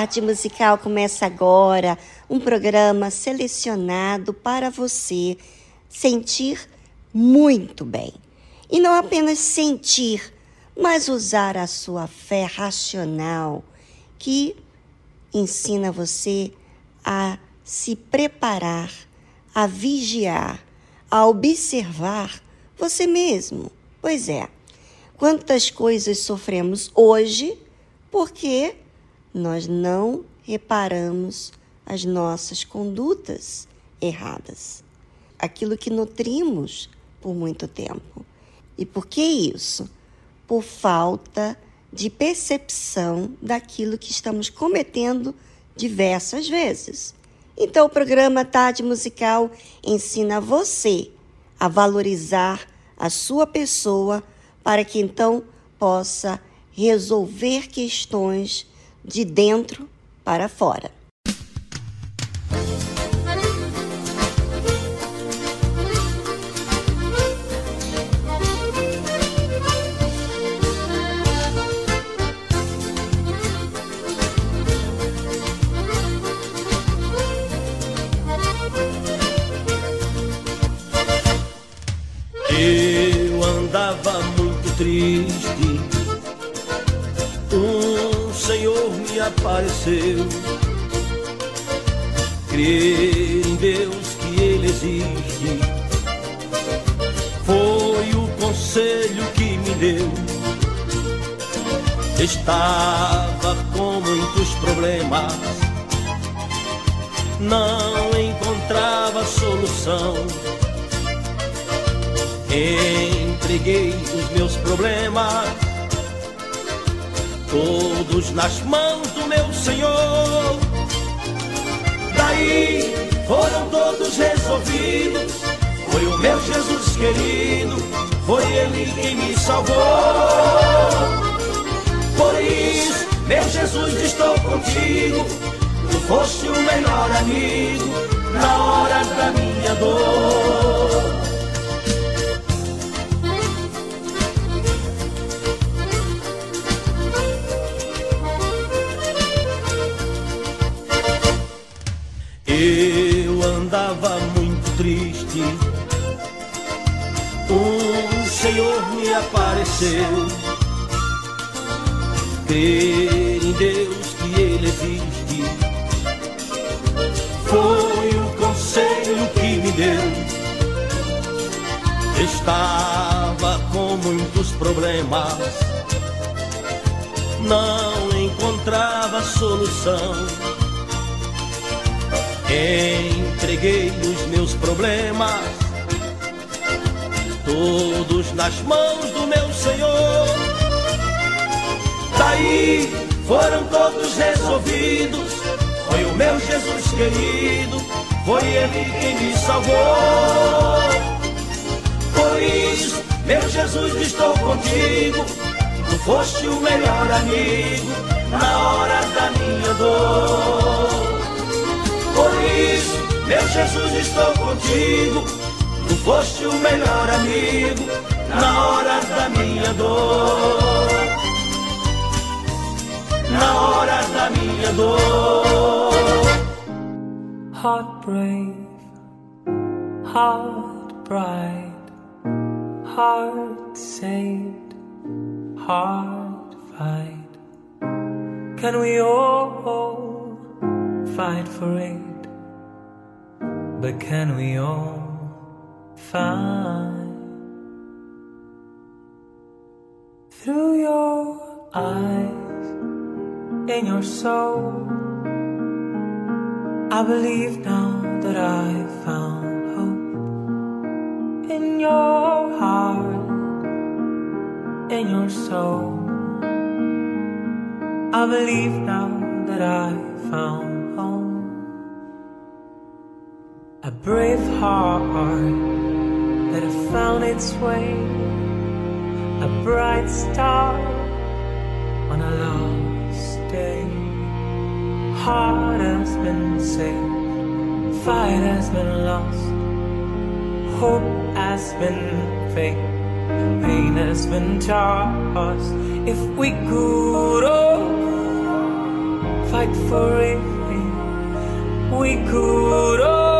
Tarde Musical começa agora, um programa selecionado para você sentir muito bem. E não apenas sentir, mas usar a sua fé racional, que ensina você a se preparar, a vigiar, a observar você mesmo. Pois é, quantas coisas sofremos hoje porque nós não reparamos as nossas condutas erradas, aquilo que nutrimos por muito tempo. E por que isso? Por falta de percepção daquilo que estamos cometendo diversas vezes. Então, o programa Tarde Musical ensina você a valorizar a sua pessoa para que então possa resolver questões de dentro para fora. Eu andava muito triste. Um Senhor me apareceu. Crer em Deus que Ele existe foi o conselho que me deu. Estava com muitos problemas, não encontrava solução Entreguei os meus problemas, todos nas mãos do meu Senhor. Daí foram todos resolvidos. Foi o meu Jesus querido, foi Ele quem me salvou. Por isso, meu Jesus, estou contigo. Tu foste o melhor amigo na hora da minha dor. Eu andava muito triste. O Senhor me apareceu. Crer em Deus que Ele existe. Foi o conselho que me deu. Estava com muitos problemas. Não encontrava solução Entreguei os meus problemas, todos nas mãos do meu Senhor. Daí foram todos resolvidos. Foi o meu Jesus querido, foi Ele quem me salvou. Por isso, meu Jesus, estou contigo. Tu foste o melhor amigo na hora da minha dor. Meu Jesus, estou contigo. Tu foste o melhor amigo na hora da minha dor. Na hora da minha dor. Heart brave, heart bright, heart saved, heart fight. Can we all fight for it? But can we all find through your eyes in your soul? I believe now that I found hope in your heart, in your soul. I believe now that I found a brave heart that has found its way, a bright star on a lost day. Heart has been saved, fight has been lost, hope has been fake, pain has been tossed. If we could all fight for it, we could all.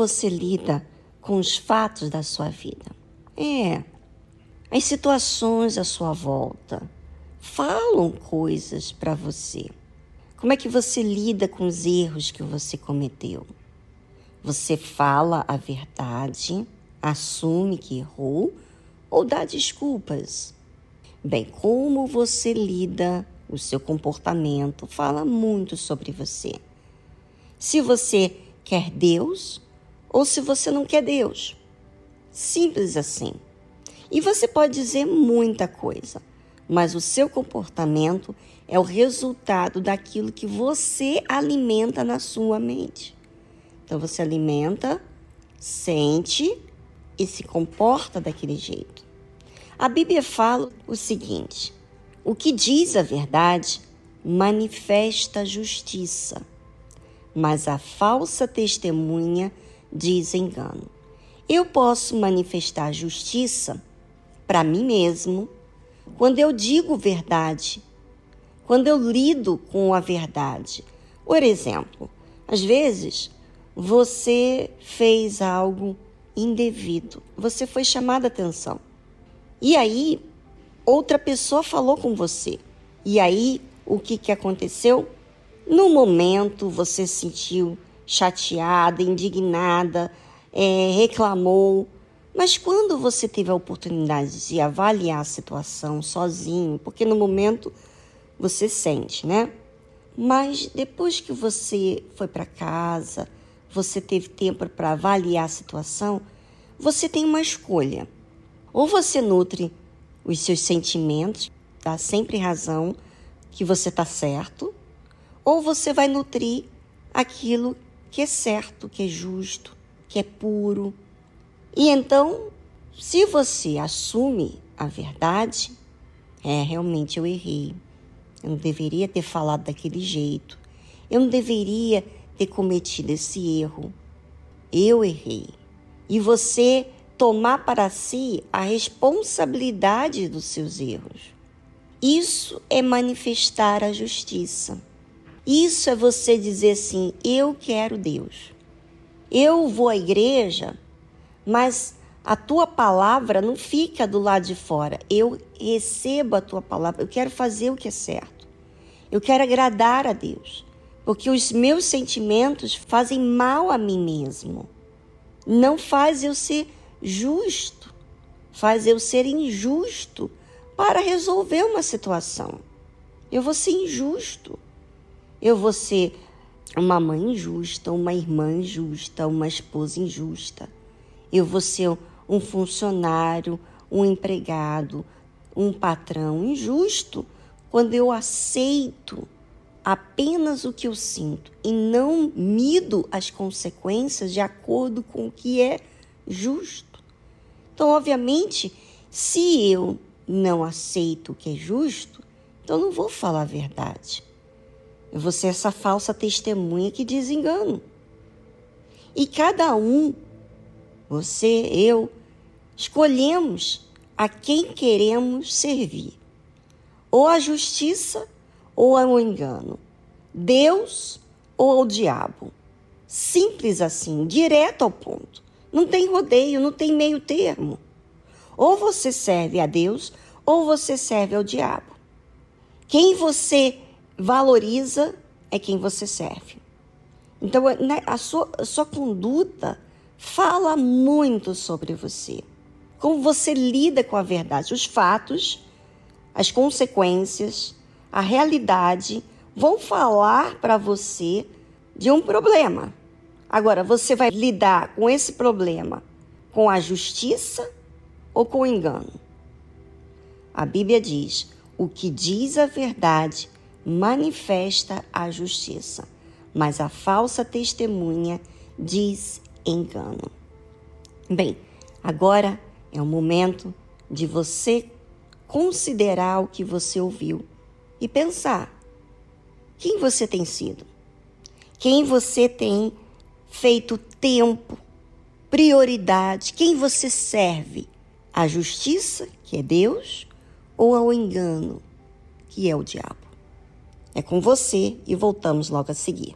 Você lida com os fatos da sua vida? É, as situações à sua volta falam coisas para você. Como é que você lida com os erros que você cometeu? Você fala a verdade, assume que errou ou dá desculpas? Bem, como você lida, o seu comportamento fala muito sobre você. Se você quer Deus ou se você não quer Deus. Simples assim. E você pode dizer muita coisa, mas o seu comportamento é o resultado daquilo que você alimenta na sua mente. Então você alimenta, sente e se comporta daquele jeito. A Bíblia fala o seguinte: o que diz a verdade manifesta justiça, mas a falsa testemunha diz engano. Eu posso manifestar justiça para mim mesmo quando eu digo verdade, quando eu lido com a verdade. Por exemplo, às vezes você fez algo indevido, você foi chamada atenção. E aí, outra pessoa falou com você. E aí, o que, que aconteceu? No momento, você se sentiu chateada, indignada, é, reclamou. Mas quando você teve a oportunidade de avaliar a situação sozinho, porque no momento você sente, né? Mas depois que você foi para casa, você teve tempo para avaliar a situação, você tem uma escolha. Ou você nutre os seus sentimentos, dá sempre razão que você está certo, ou você vai nutrir aquilo que é certo, que é justo, que é puro. E então, se você assume a verdade, é realmente eu errei. Eu não deveria ter falado daquele jeito. Eu não deveria ter cometido esse erro. Eu errei. E você tomar para si a responsabilidade dos seus erros. Isso é manifestar a justiça. Isso é você dizer assim: eu quero Deus. Eu vou à igreja, mas a tua palavra não fica do lado de fora. Eu recebo a tua palavra. Eu quero fazer o que é certo. Eu quero agradar a Deus. Porque os meus sentimentos fazem mal a mim mesmo. Não faz eu ser justo. Faz eu ser injusto para resolver uma situação. Eu vou ser injusto. Eu vou ser uma mãe injusta, uma irmã injusta, uma esposa injusta. Eu vou ser um funcionário, um empregado, um patrão injusto quando eu aceito apenas o que eu sinto e não mido as consequências de acordo com o que é justo. Então, obviamente, se eu não aceito o que é justo, então não vou falar a verdade. Vou ser essa falsa testemunha que diz engano. E cada um, você, eu, escolhemos a quem queremos servir. Ou a justiça ou ao engano. Deus ou ao diabo. Simples assim, direto ao ponto. Não tem rodeio, não tem meio termo. Ou você serve a Deus ou você serve ao diabo. Quem você valoriza é quem você serve. Então, né, a sua, a sua conduta fala muito sobre você. Como você lida com a verdade. Os fatos, as consequências, a realidade vão falar para você de um problema. Agora, você vai lidar com esse problema com a justiça ou com o engano? A Bíblia diz: o que diz a verdade manifesta a justiça, mas a falsa testemunha diz engano. Bem, agora é o momento de você considerar o que você ouviu e pensar: quem você tem sido? Quem você tem feito tempo, prioridade? Quem você serve? A justiça, que é Deus, ou ao engano, que é o diabo? É com você e voltamos logo a seguir.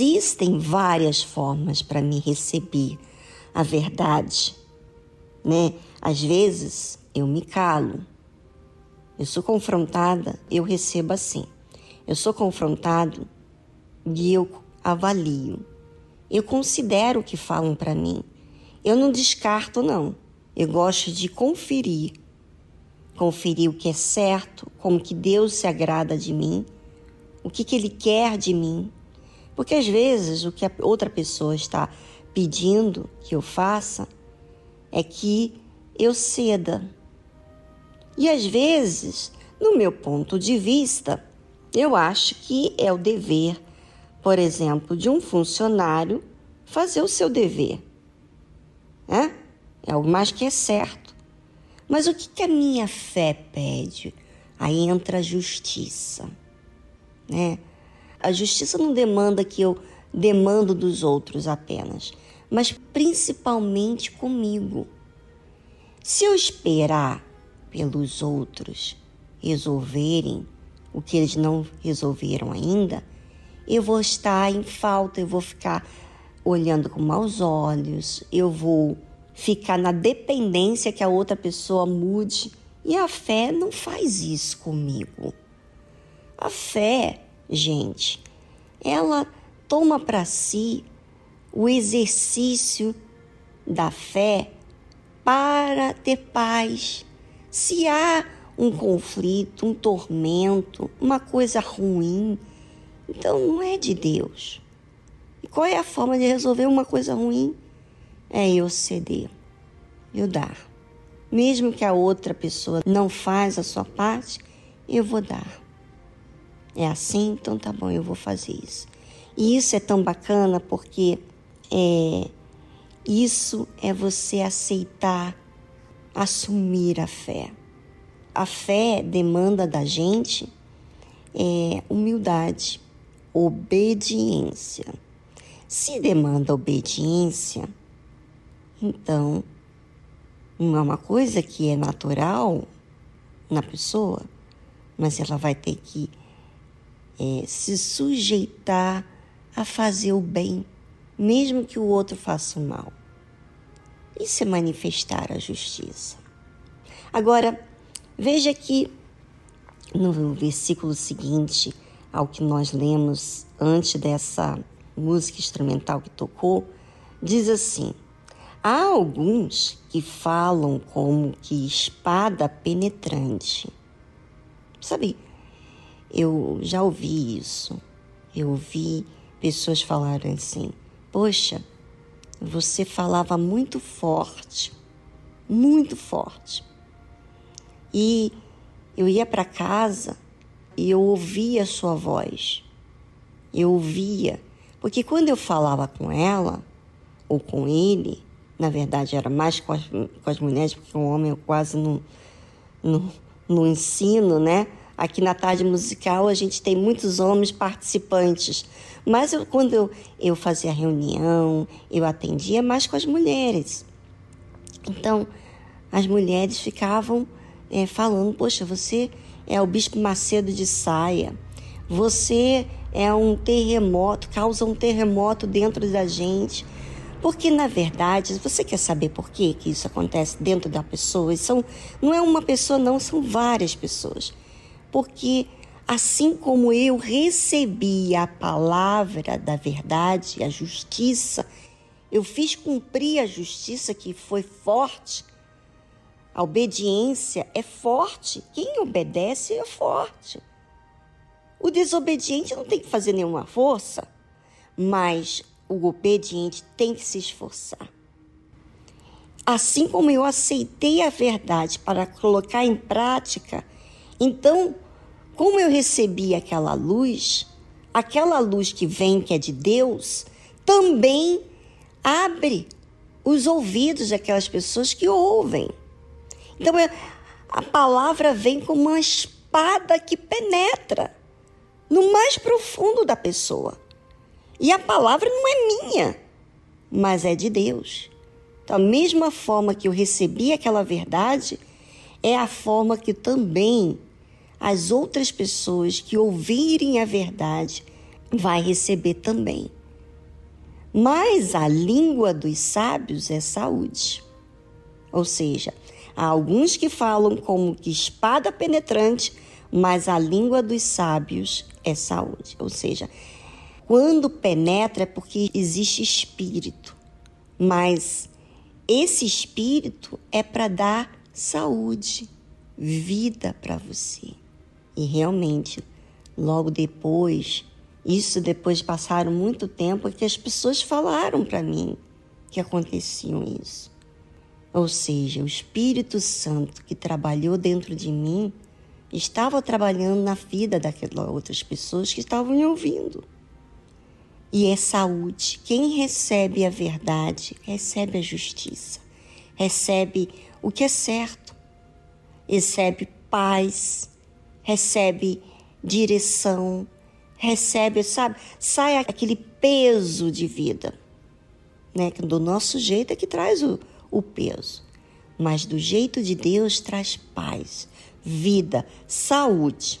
Existem várias formas para me receber a verdade, né? Às vezes eu me calo. Eu sou confrontada, eu recebo assim. Eu sou confrontado e eu avalio. Eu considero o que falam para mim. Eu não descarto, não. Eu gosto de conferir. Conferir o que é certo, como que Deus se agrada de mim, o que, que Ele quer de mim. Porque às vezes o que a outra pessoa está pedindo que eu faça é que eu ceda. E às vezes, no meu ponto de vista, eu acho que é o dever por exemplo, de um funcionário fazer o seu dever. É, é algo mais que é certo. Mas o que, que a minha fé pede? Aí entra a justiça. Né? A justiça não demanda que eu demando dos outros apenas, mas principalmente comigo. Se eu esperar pelos outros resolverem o que eles não resolveram ainda, eu vou estar em falta, eu vou ficar olhando com maus olhos, eu vou ficar na dependência que a outra pessoa mude. E a fé não faz isso comigo. A fé, gente, ela toma para si o exercício da fé para ter paz. Se há um conflito, um tormento, uma coisa ruim, então não é de Deus. E qual é a forma de resolver uma coisa ruim? É eu ceder, eu dar. Mesmo que a outra pessoa não faz a sua parte, eu vou dar. É assim, então tá bom, eu vou fazer isso. E isso é tão bacana porque é, isso é você aceitar, assumir a fé. A fé demanda da gente é, humildade obediência. Se demanda obediência, então não é uma coisa que é natural na pessoa, mas ela vai ter que é, se sujeitar a fazer o bem, mesmo que o outro faça o mal. Isso é manifestar a justiça. Agora, veja que no versículo seguinte, ao que nós lemos antes dessa música instrumental que tocou, diz assim: há alguns que falam como que espada penetrante. Sabe, eu já ouvi isso. Eu ouvi pessoas falarem assim: Poxa, você falava muito forte, muito forte. E eu ia para casa e eu ouvia a sua voz. Eu ouvia, porque quando eu falava com ela ou com ele, na verdade era mais com as, com as mulheres, porque o homem eu quase não, não, não ensino, né? Aqui na tarde musical a gente tem muitos homens participantes, mas eu, quando eu, eu fazia reunião, eu atendia mais com as mulheres. Então, as mulheres ficavam é, falando: Poxa, você é o Bispo Macedo de Saia. Você é um terremoto, causa um terremoto dentro da gente. Porque, na verdade, você quer saber por que, que isso acontece dentro da pessoa? São, não é uma pessoa, não, são várias pessoas. Porque, assim como eu recebi a palavra da verdade, a justiça, eu fiz cumprir a justiça que foi forte, a obediência é forte. Quem obedece é forte. O desobediente não tem que fazer nenhuma força, mas o obediente tem que se esforçar. Assim como eu aceitei a verdade para colocar em prática, então, como eu recebi aquela luz, aquela luz que vem, que é de Deus, também abre os ouvidos daquelas pessoas que ouvem. Então é, a palavra vem como uma espada que penetra no mais profundo da pessoa. E a palavra não é minha, mas é de Deus. Da mesma forma que eu recebi aquela verdade, é a forma que também as outras pessoas que ouvirem a verdade vai receber também. Mas a língua dos sábios é saúde. Ou seja, há alguns que falam como que espada penetrante, mas a língua dos sábios é saúde. Ou seja, quando penetra é porque existe espírito, mas esse espírito é para dar saúde, vida para você. E realmente, logo depois, isso depois de passaram muito tempo, é que as pessoas falaram para mim que aconteciam isso. Ou seja, o Espírito Santo que trabalhou dentro de mim estava trabalhando na vida daquelas outras pessoas que estavam me ouvindo. E é saúde. Quem recebe a verdade, recebe a justiça, recebe o que é certo, recebe paz, recebe direção, recebe, sabe? Sai aquele peso de vida, né? Do nosso jeito é que traz o, o peso, mas do jeito de Deus traz paz, vida, saúde.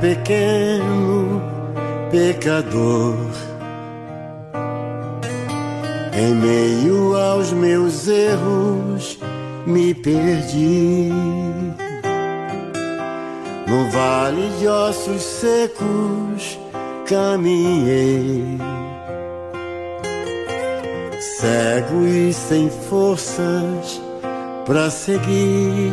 Pequeno pecador. Em meio aos meus erros, me perdi. No vale de ossos secos, caminhei. Cego e sem forças, pra seguir,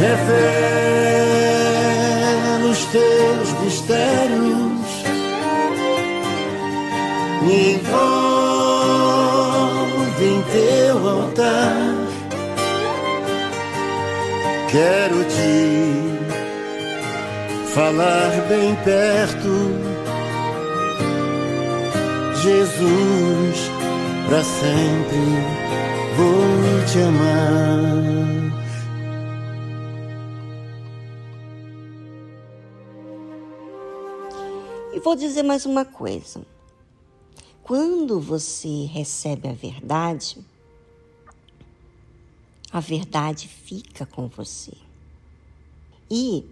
Revela os teus mistérios, me envolve em teu altar Quero te falar bem perto, Jesus, para sempre vou te amar. Vou dizer mais uma coisa. Quando você recebe a verdade, a verdade fica com você. E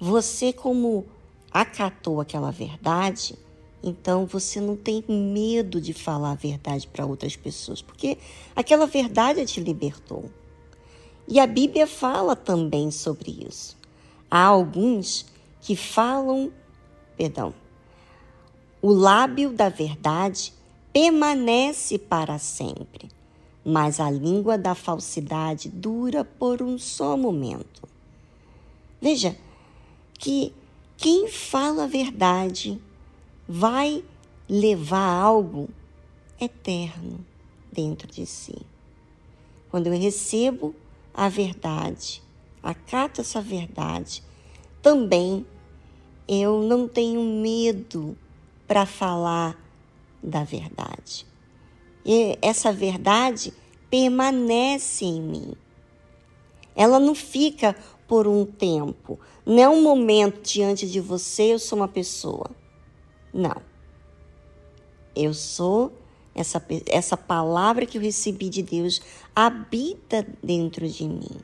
você, como acatou aquela verdade, então você não tem medo de falar a verdade para outras pessoas, porque aquela verdade te libertou. E a Bíblia fala também sobre isso. Há alguns que falam, perdão, o lábio da verdade permanece para sempre mas a língua da falsidade dura por um só momento. Veja que quem fala a verdade vai levar algo eterno dentro de si. Quando eu recebo a verdade, acato essa verdade, também eu não tenho medo para falar da verdade. E essa verdade permanece em mim. Ela não fica por um tempo. Não é um momento diante de você, eu sou uma pessoa. Não. Eu sou essa, essa palavra que eu recebi de Deus habita dentro de mim.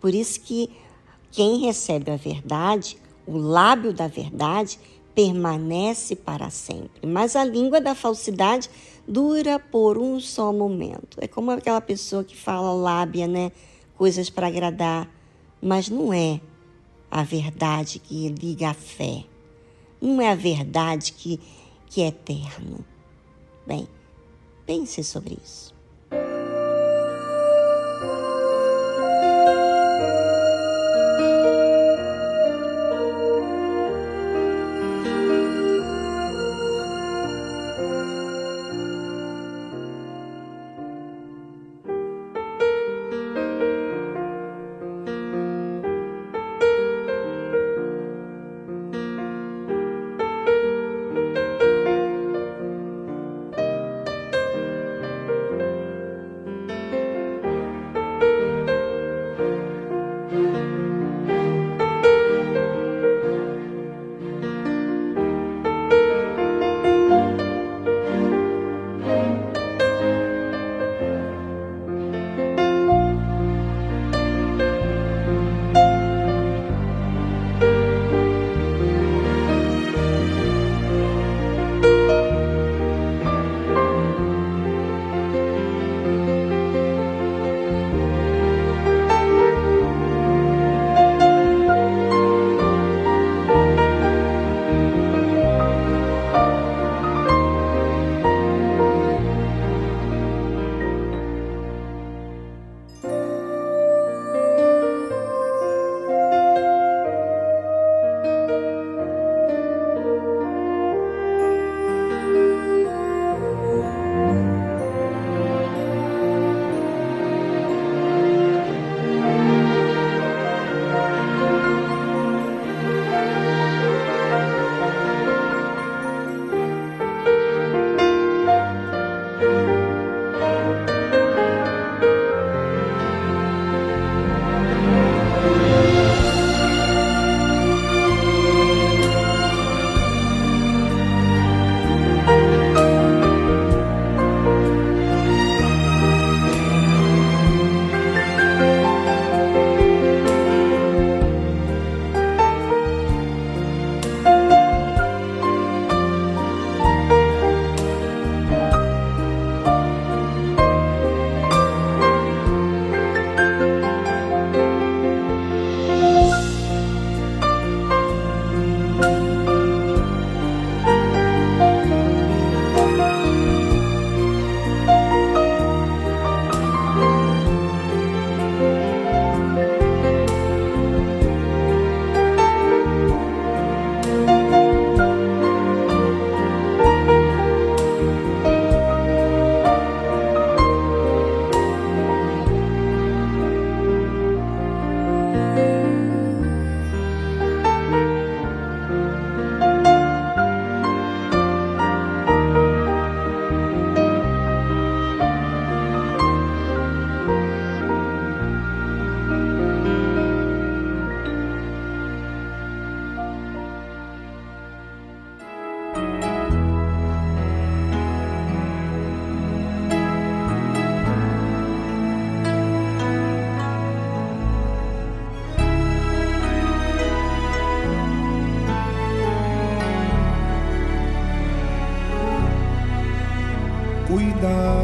Por isso que quem recebe a verdade, o lábio da verdade, permanece para sempre. Mas a língua da falsidade dura por um só momento. É como aquela pessoa que fala lábia, né? Coisas para agradar, mas não é a verdade que liga a fé. Não é a verdade que, que é eterno. Bem, pense sobre isso.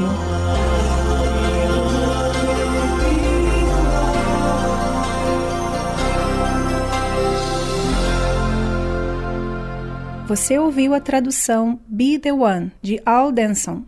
Mesmo. Você ouviu a tradução Be the One, de Al Denson.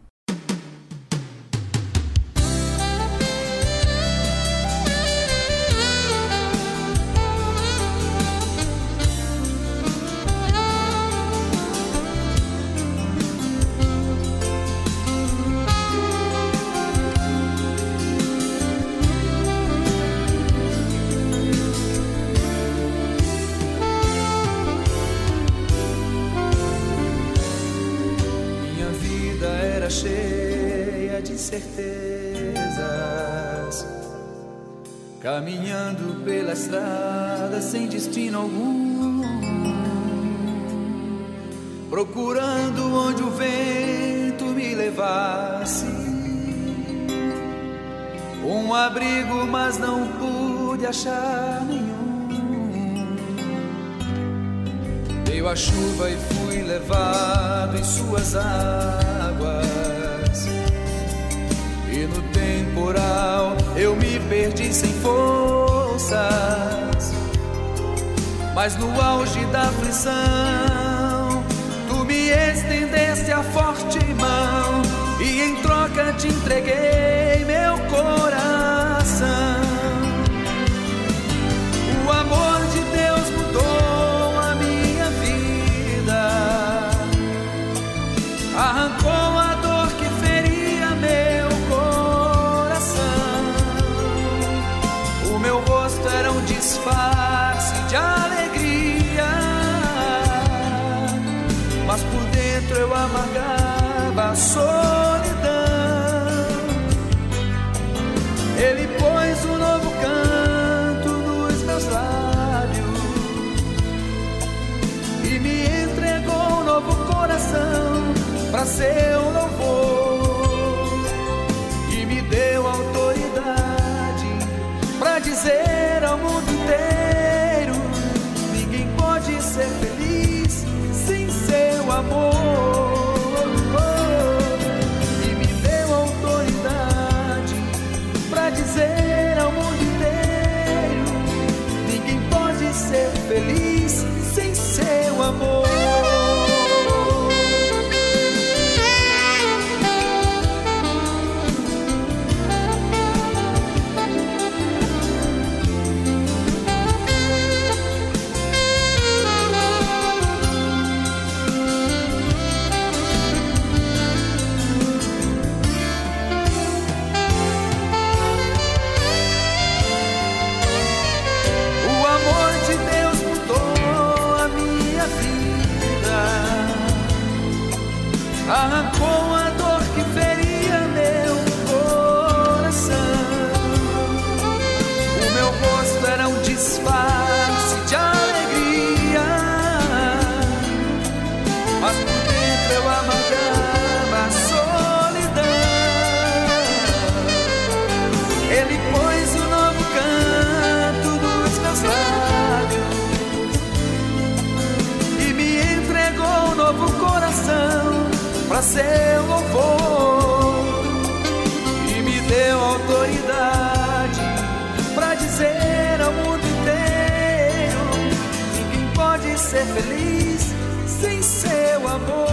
Para seu louvor e me deu autoridade para dizer ao mundo inteiro: ninguém pode ser feliz sem seu amor.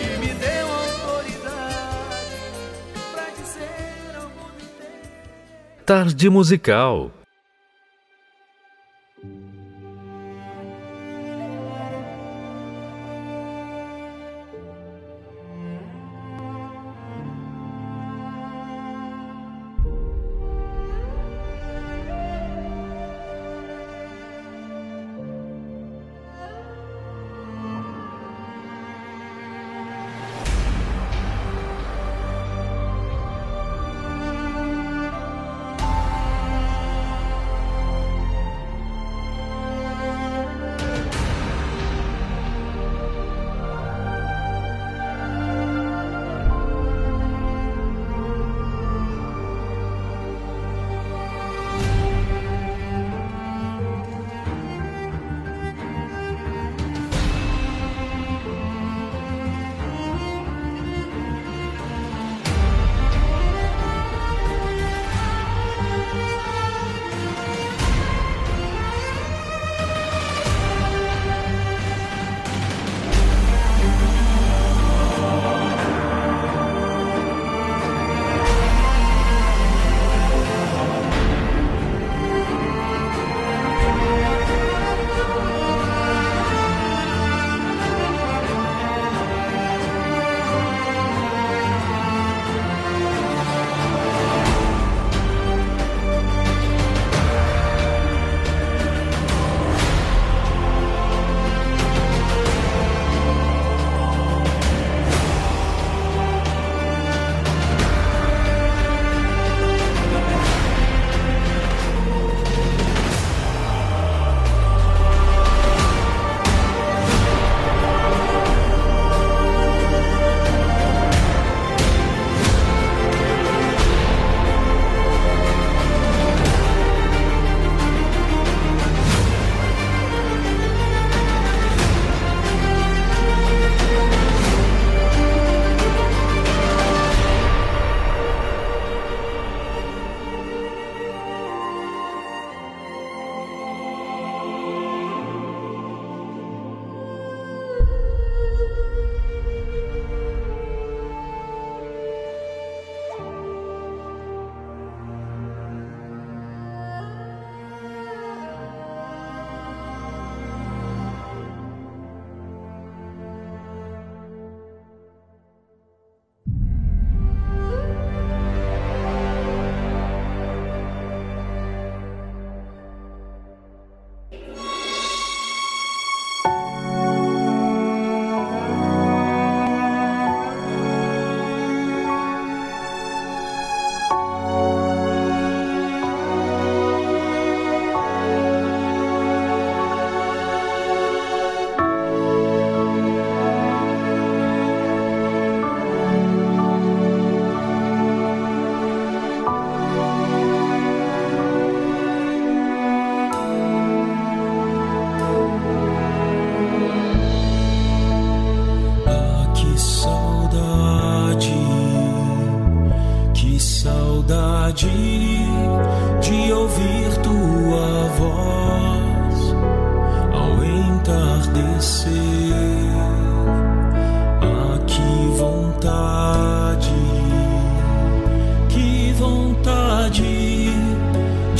E me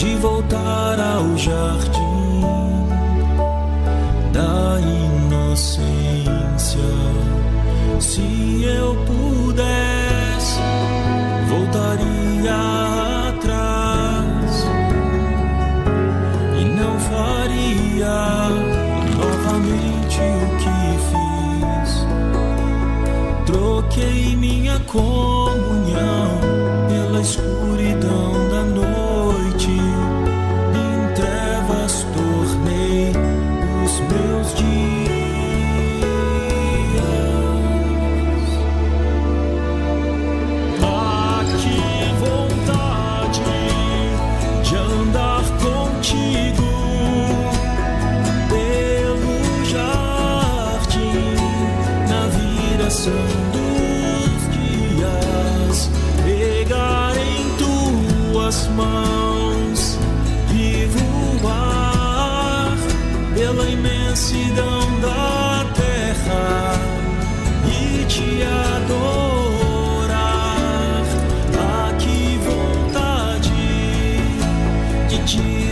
de voltar ao jardim da inocência. Se eu pudesse, voltaria atrás e não faria novamente o que fiz. Troquei minha comunhão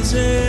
dizer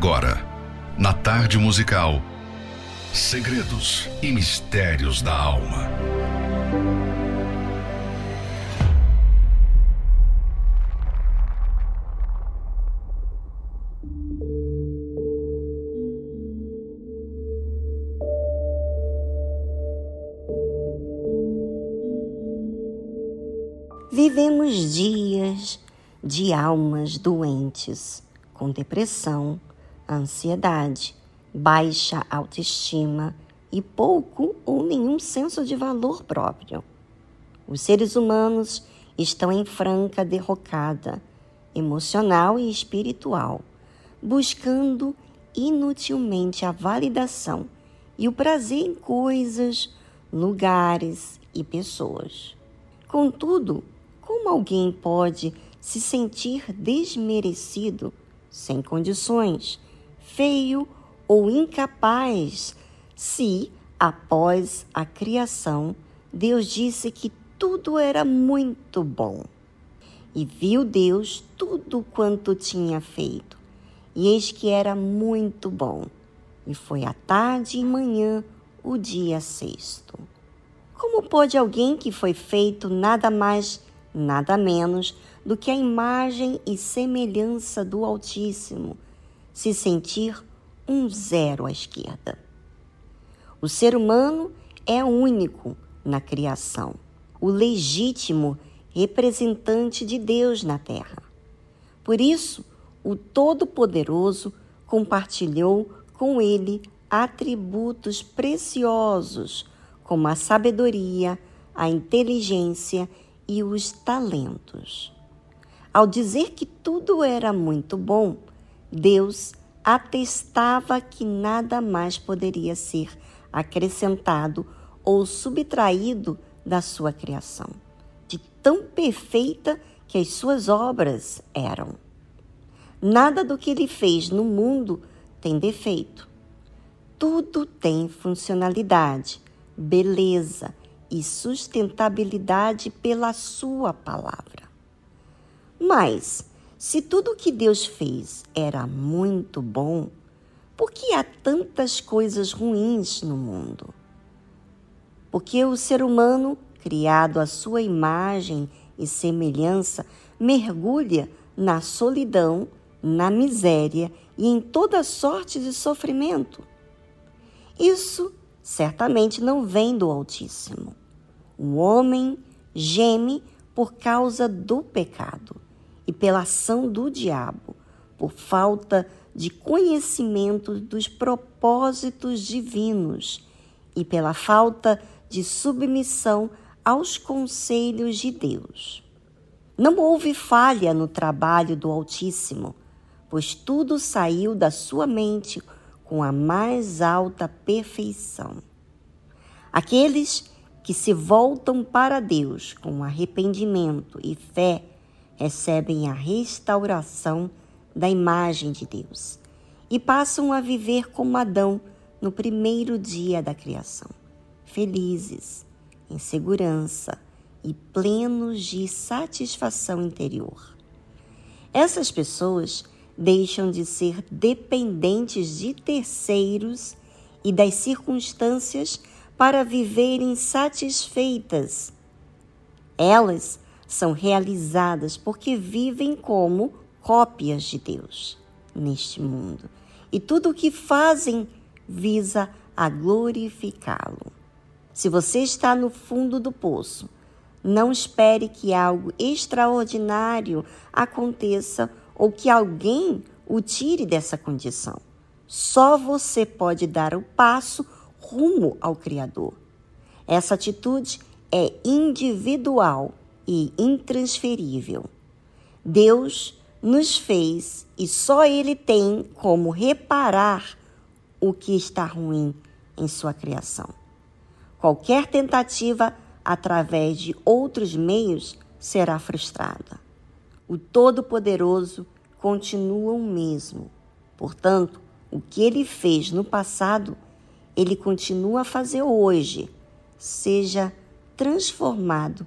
agora, na tarde musical, segredos e mistérios da alma. Vivemos dias de almas doentes, com depressão, ansiedade, baixa autoestima e pouco ou nenhum senso de valor próprio. Os seres humanos estão em franca derrocada emocional e espiritual, buscando inutilmente a validação e o prazer em coisas, lugares e pessoas. Contudo, como alguém pode se sentir desmerecido, sem condições, feio ou incapaz, se, após a criação, Deus disse que tudo era muito bom? E viu Deus tudo quanto tinha feito, e eis que era muito bom. E foi à tarde e manhã o dia sexto. Como pode alguém que foi feito nada mais, nada menos do que a imagem e semelhança do Altíssimo se sentir um zero à esquerda? O ser humano é único na criação, o legítimo representante de Deus na terra. Por isso, o Todo-Poderoso compartilhou com ele atributos preciosos, como a sabedoria, a inteligência e os talentos. Ao dizer que tudo era muito bom, Deus atestava que nada mais poderia ser acrescentado ou subtraído da sua criação, de tão perfeita que as suas obras eram. Nada do que ele fez no mundo tem defeito. Tudo tem funcionalidade, beleza e sustentabilidade pela sua palavra. Mas, se tudo que Deus fez era muito bom, por que há tantas coisas ruins no mundo? Porque o ser humano, criado à sua imagem e semelhança, mergulha na solidão, na miséria e em toda sorte de sofrimento. Isso certamente não vem do Altíssimo. O homem geme por causa do pecado e pela ação do diabo, por falta de conhecimento dos propósitos divinos e pela falta de submissão aos conselhos de Deus. Não houve falha no trabalho do Altíssimo, pois tudo saiu da sua mente com a mais alta perfeição. Aqueles que se voltam para Deus com arrependimento e fé recebem a restauração da imagem de Deus e passam a viver como Adão no primeiro dia da criação, felizes, em segurança e plenos de satisfação interior. Essas pessoas deixam de ser dependentes de terceiros e das circunstâncias para viverem satisfeitas. Elas são realizadas porque vivem como cópias de Deus neste mundo. E tudo o que fazem visa a glorificá-lo. Se você está no fundo do poço, não espere que algo extraordinário aconteça ou que alguém o tire dessa condição. Só você pode dar o passo rumo ao Criador. Essa atitude é individual e intransferível. Deus nos fez e só Ele tem como reparar o que está ruim em sua criação. Qualquer tentativa através de outros meios será frustrada o Todo-Poderoso continua o mesmo. Portanto, o que ele fez no passado, ele continua a fazer hoje. Seja transformado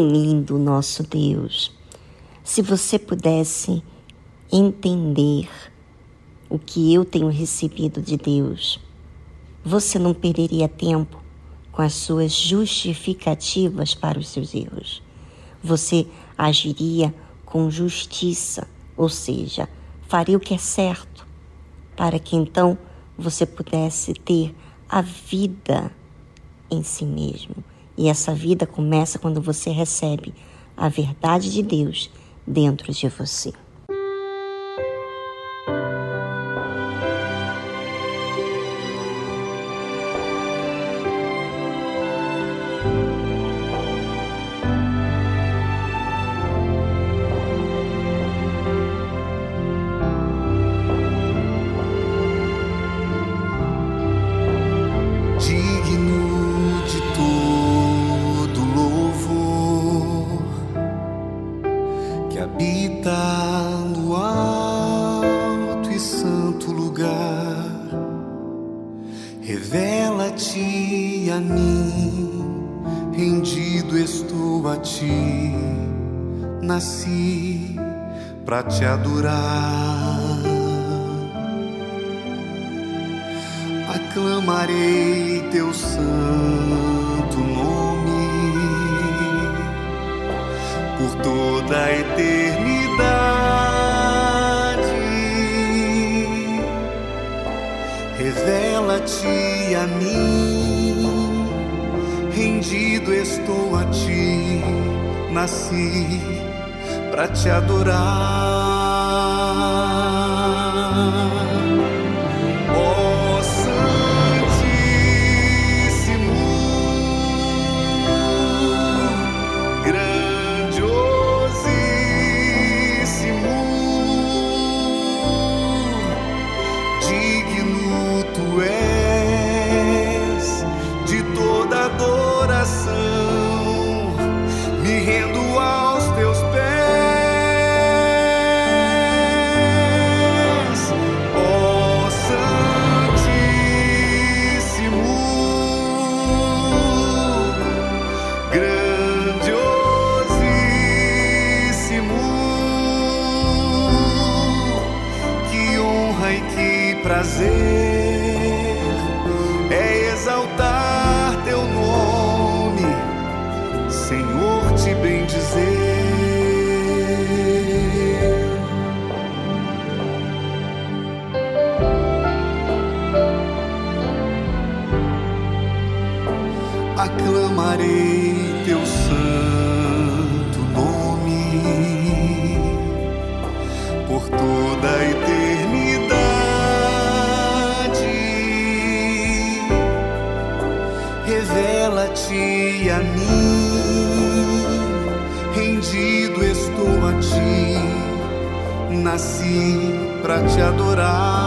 tão lindo nosso Deus. Se você pudesse entender o que eu tenho recebido de Deus, você não perderia tempo com as suas justificativas para os seus erros. Você agiria com justiça, ou seja, faria o que é certo, para que então você pudesse ter a vida em si mesmo. E essa vida começa quando você recebe a verdade de Deus dentro de você. Santo nome por toda a eternidade. Revela-te a mim, rendido estou a ti, nasci para te adorar. Nasci para te adorar.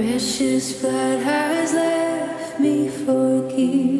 Precious blood has left me forgiven,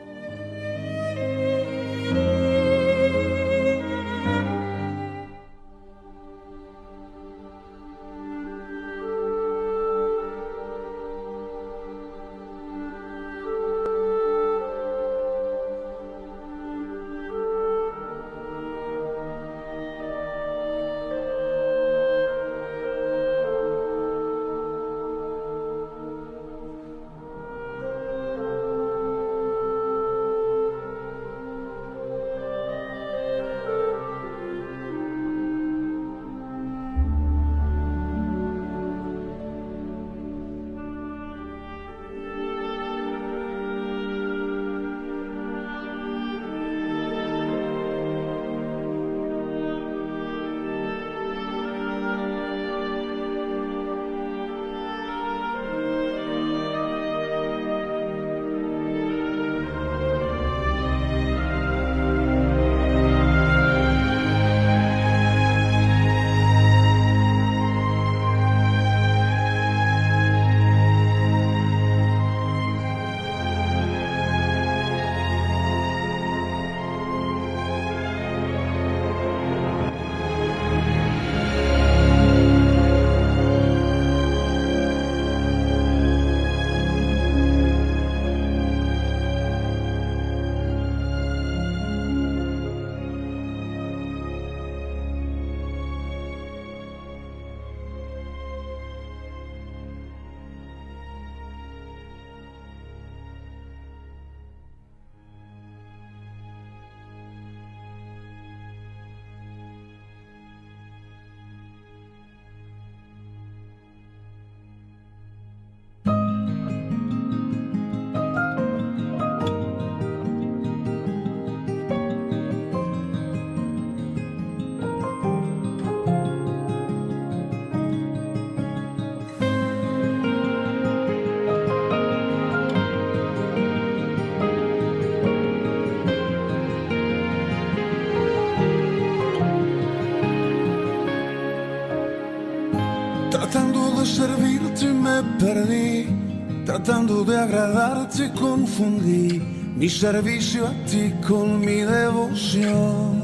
De agradarte confundí mi servicio a ti con mi devoción.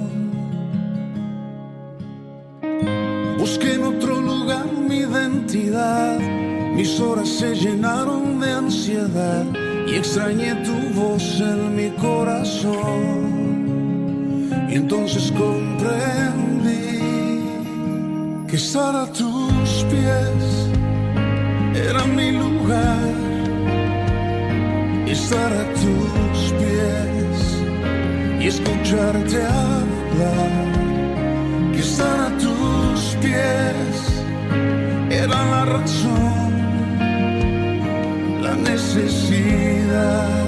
Busqué en otro lugar mi identidad, mis horas se llenaron de ansiedad y extrañé tu voz en mi corazón. Y entonces comprendí que estar a tus pies era mi lugar. Estar a tus pies y escucharte hablar. Que estar a tus pies era la razón, la necesidad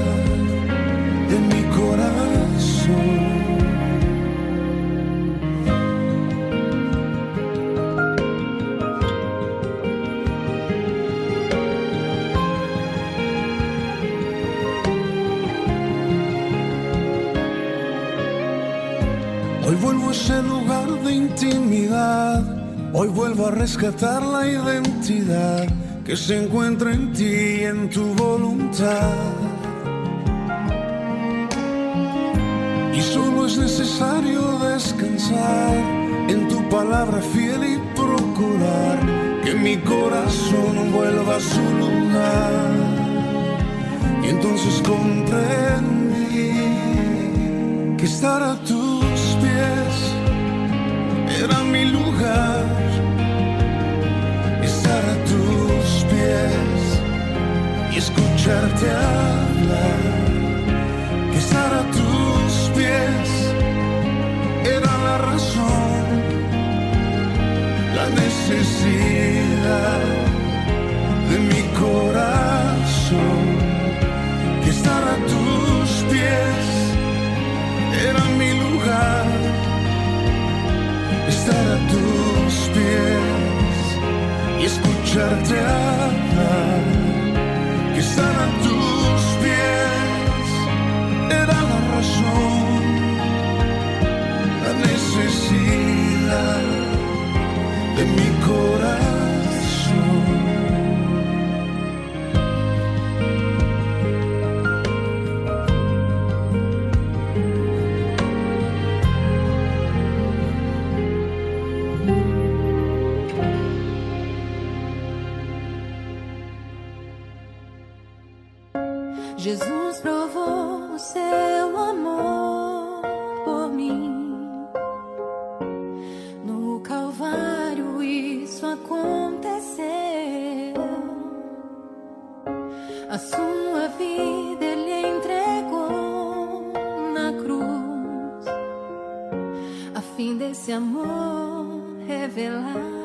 ese lugar de intimidad. Hoy vuelvo a rescatar la identidad que se encuentra en ti y en tu voluntad. Y solo es necesario descansar en tu palabra fiel y procurar que mi corazón vuelva a su lugar. Y entonces comprendí que estar a era mi lugar. Estar a tus pies y escucharte hablar. Estar a tus pies era la razón, la necesidad de mi corazón. Que estar a tus pies era mi y escucharte hablar. Que a tus pies era la razón, la necesidad de mi corazón. Fim desse amor revelar.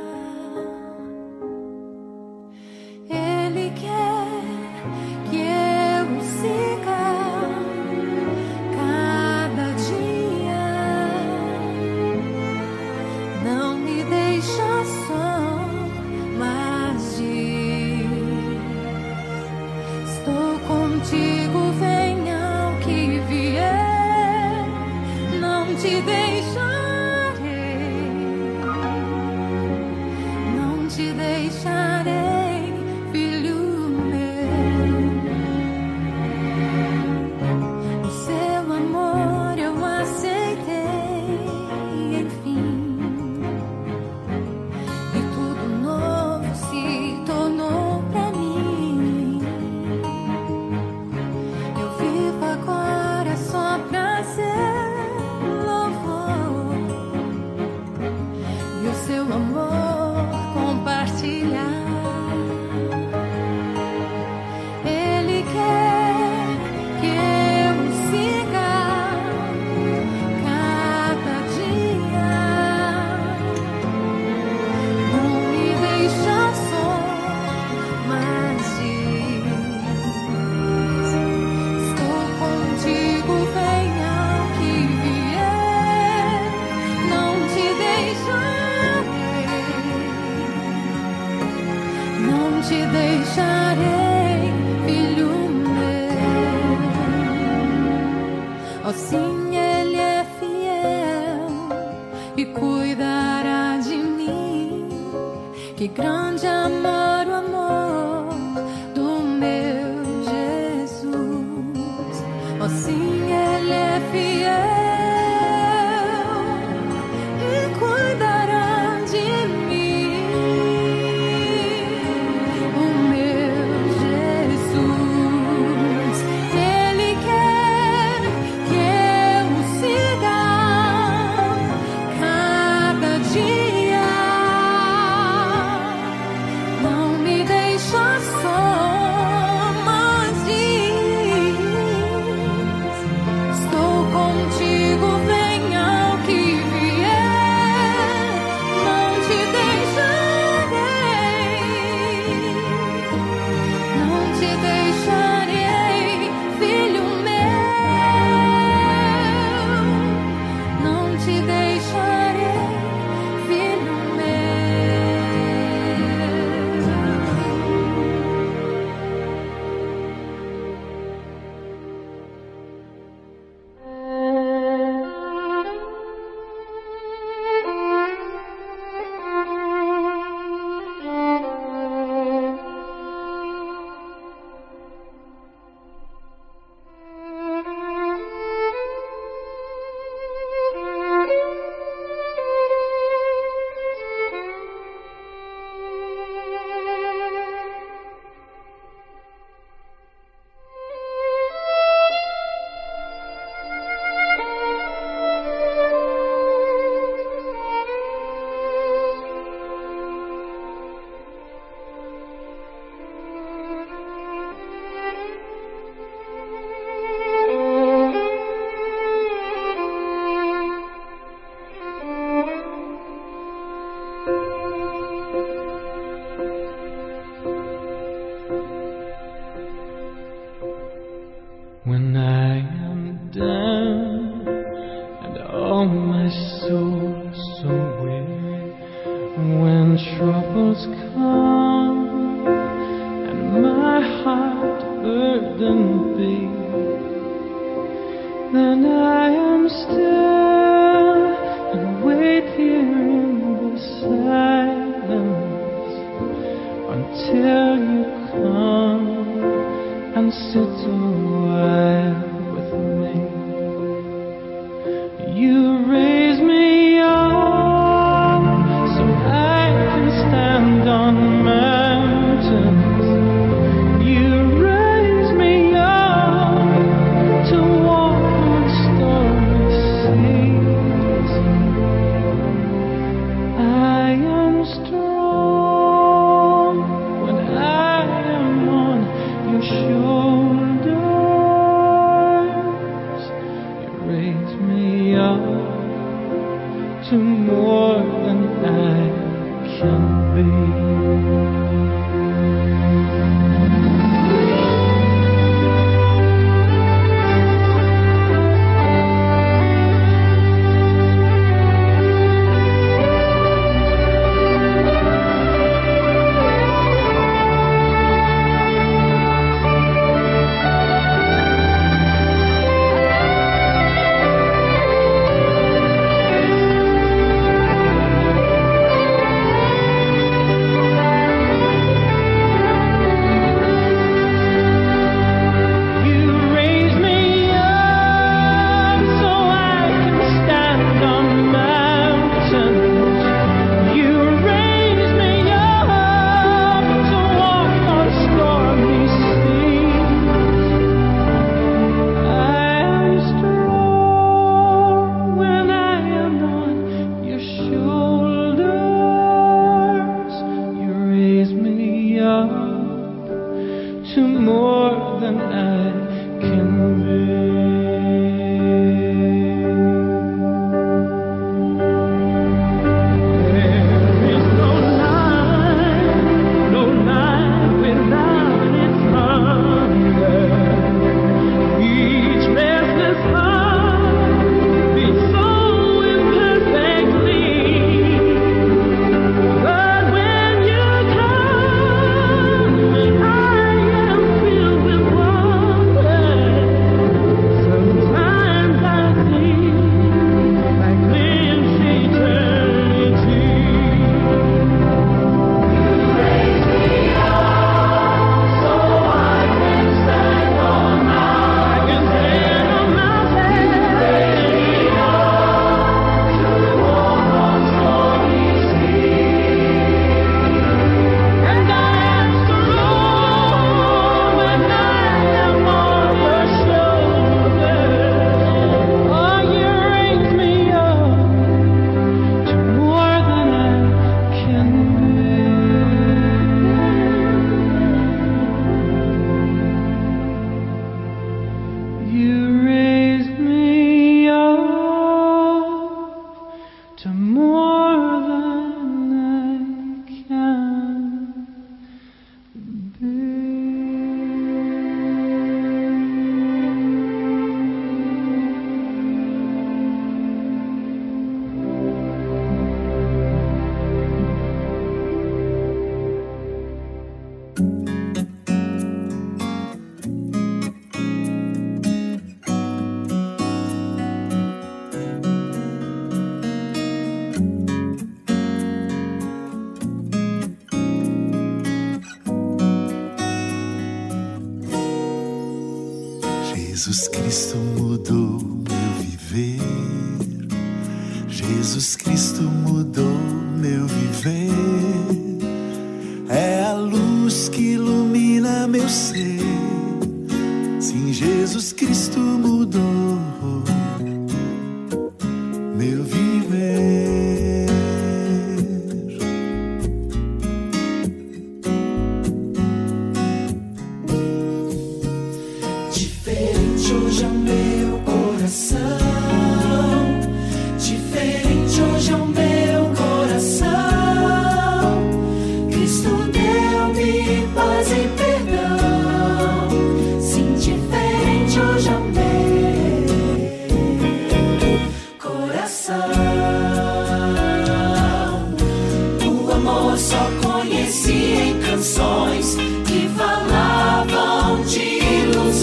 só conheci em canções que falavam de ilusões.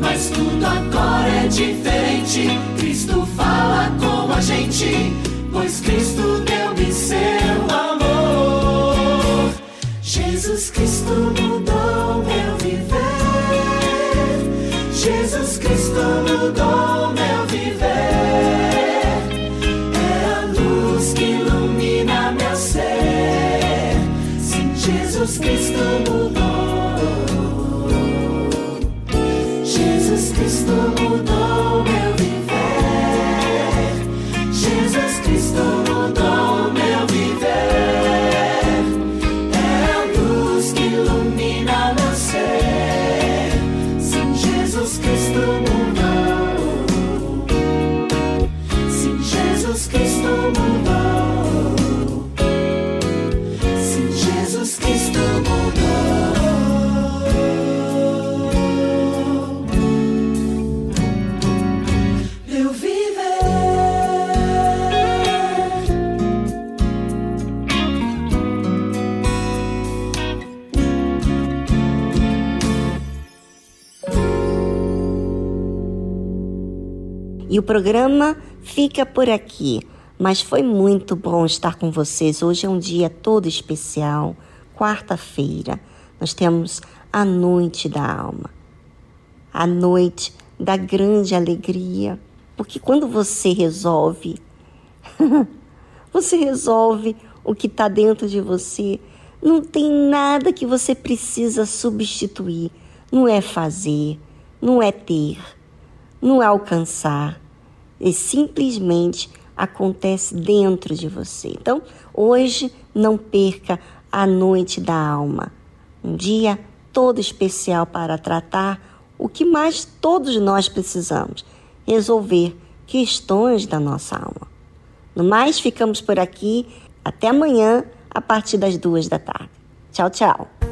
Mas tudo agora é diferente. Cristo fala com a gente, pois Cristo deu-me seu amor. Jesus Cristo mudou meu viver. Jesus Cristo mudou meu viver. Jesus Cristo mudou. Jesus Cristo mudou. E o programa fica por aqui, mas foi muito bom estar com vocês. Hoje é um dia todo especial, quarta-feira. Nós temos a noite da alma, a noite da grande alegria, porque quando você resolve, você resolve o que está dentro de você, não tem nada que você precisa substituir. Não é fazer, não é ter, não é alcançar. E simplesmente acontece dentro de você. Então, hoje, não perca a noite da alma. Um dia todo especial para tratar o que mais todos nós precisamos: resolver questões da nossa alma. No mais, ficamos por aqui. Até amanhã, a partir das duas da tarde. Tchau, tchau.